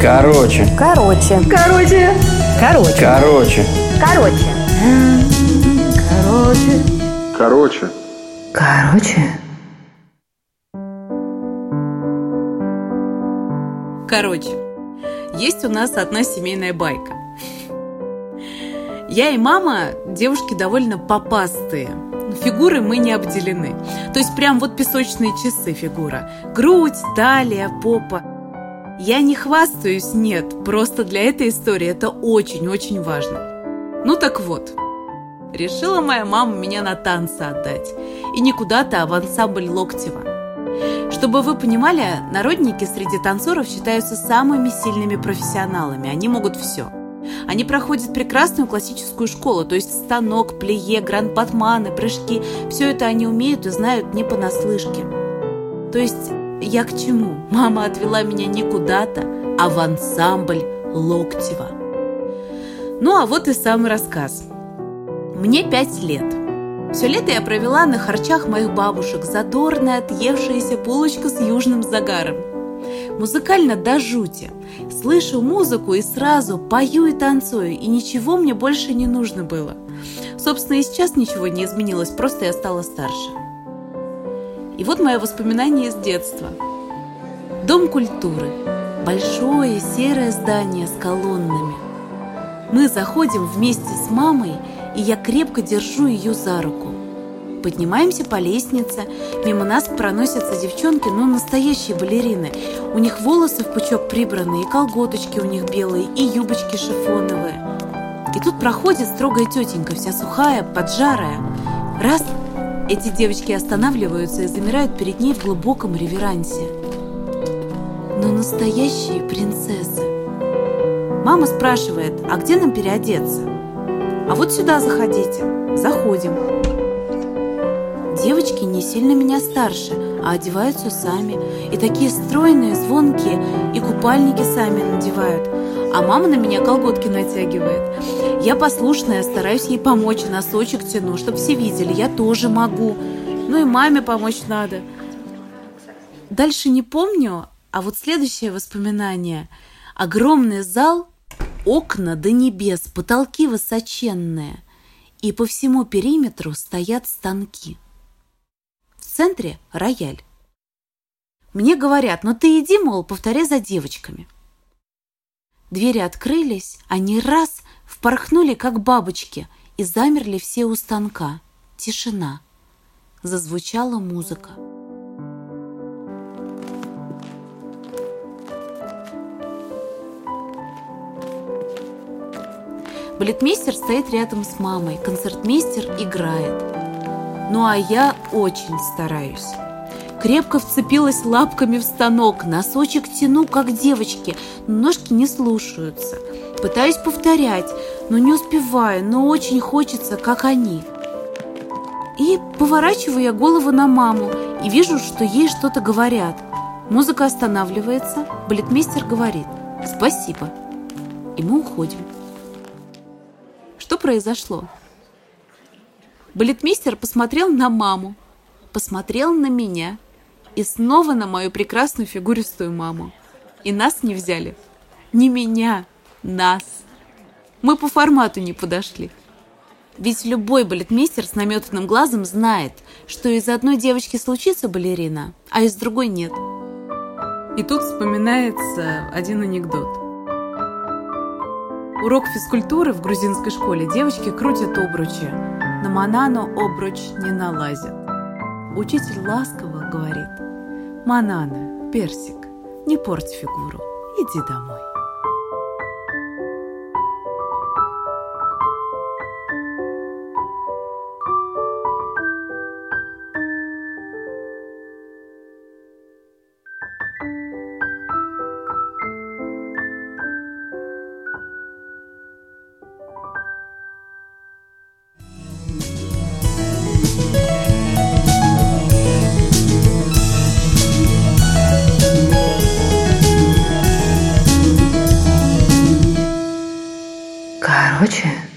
Короче. Короче. Короче. Короче. Короче. Короче. Короче. Короче. Короче. Короче, есть у нас одна семейная байка. Я и мама девушки довольно попастые. Фигуры мы не обделены. То есть прям вот песочные часы фигура. Грудь, талия, попа. Я не хвастаюсь, нет. Просто для этой истории это очень-очень важно. Ну так вот. Решила моя мама меня на танцы отдать. И не куда-то, а в ансамбль Локтева. Чтобы вы понимали, народники среди танцоров считаются самыми сильными профессионалами. Они могут все. Они проходят прекрасную классическую школу, то есть станок, плие, гранд-патманы, прыжки. Все это они умеют и знают не понаслышке. То есть я к чему? Мама отвела меня не куда-то, а в ансамбль Локтева. Ну а вот и самый рассказ. Мне пять лет. Все лето я провела на харчах моих бабушек, задорная, отъевшаяся булочка с южным загаром. Музыкально до жути. Слышу музыку и сразу пою и танцую, и ничего мне больше не нужно было. Собственно, и сейчас ничего не изменилось, просто я стала старше. И вот мое воспоминание из детства. Дом культуры. Большое серое здание с колоннами. Мы заходим вместе с мамой, и я крепко держу ее за руку. Поднимаемся по лестнице, мимо нас проносятся девчонки, но настоящие балерины. У них волосы в пучок прибраны, и колготочки у них белые, и юбочки шифоновые. И тут проходит строгая тетенька, вся сухая, поджарая. Раз, эти девочки останавливаются и замирают перед ней в глубоком реверансе. Но настоящие принцессы. Мама спрашивает, а где нам переодеться? А вот сюда заходите. Заходим. Девочки не сильно меня старше, а одеваются сами. И такие стройные, звонкие, и купальники сами надевают. А мама на меня колготки натягивает. Я послушная, стараюсь ей помочь, носочек тяну, чтобы все видели, я тоже могу. Ну и маме помочь надо. Дальше не помню, а вот следующее воспоминание. Огромный зал, окна до небес, потолки высоченные. И по всему периметру стоят станки. В центре рояль. Мне говорят, ну ты иди, мол, повторяй за девочками. Двери открылись, они раз впорхнули, как бабочки, и замерли все у станка. Тишина. Зазвучала музыка. Балетмейстер стоит рядом с мамой, концертмейстер играет. Ну а я очень стараюсь. Крепко вцепилась лапками в станок, носочек тяну, как девочки, но ножки не слушаются. Пытаюсь повторять, но не успеваю, но очень хочется, как они. И поворачиваю я голову на маму и вижу, что ей что-то говорят. Музыка останавливается, балетмейстер говорит «Спасибо». И мы уходим. Что произошло? Балетмейстер посмотрел на маму, посмотрел на меня и снова на мою прекрасную фигуристую маму. И нас не взяли. Не меня, нас. Мы по формату не подошли. Ведь любой балетмейстер с наметанным глазом знает, что из одной девочки случится балерина, а из другой нет. И тут вспоминается один анекдот. Урок физкультуры в грузинской школе девочки крутят обручи, Манану обруч не налазят. Учитель ласково говорит, «Манана, персик, не порть фигуру, иди домой». 그 렇.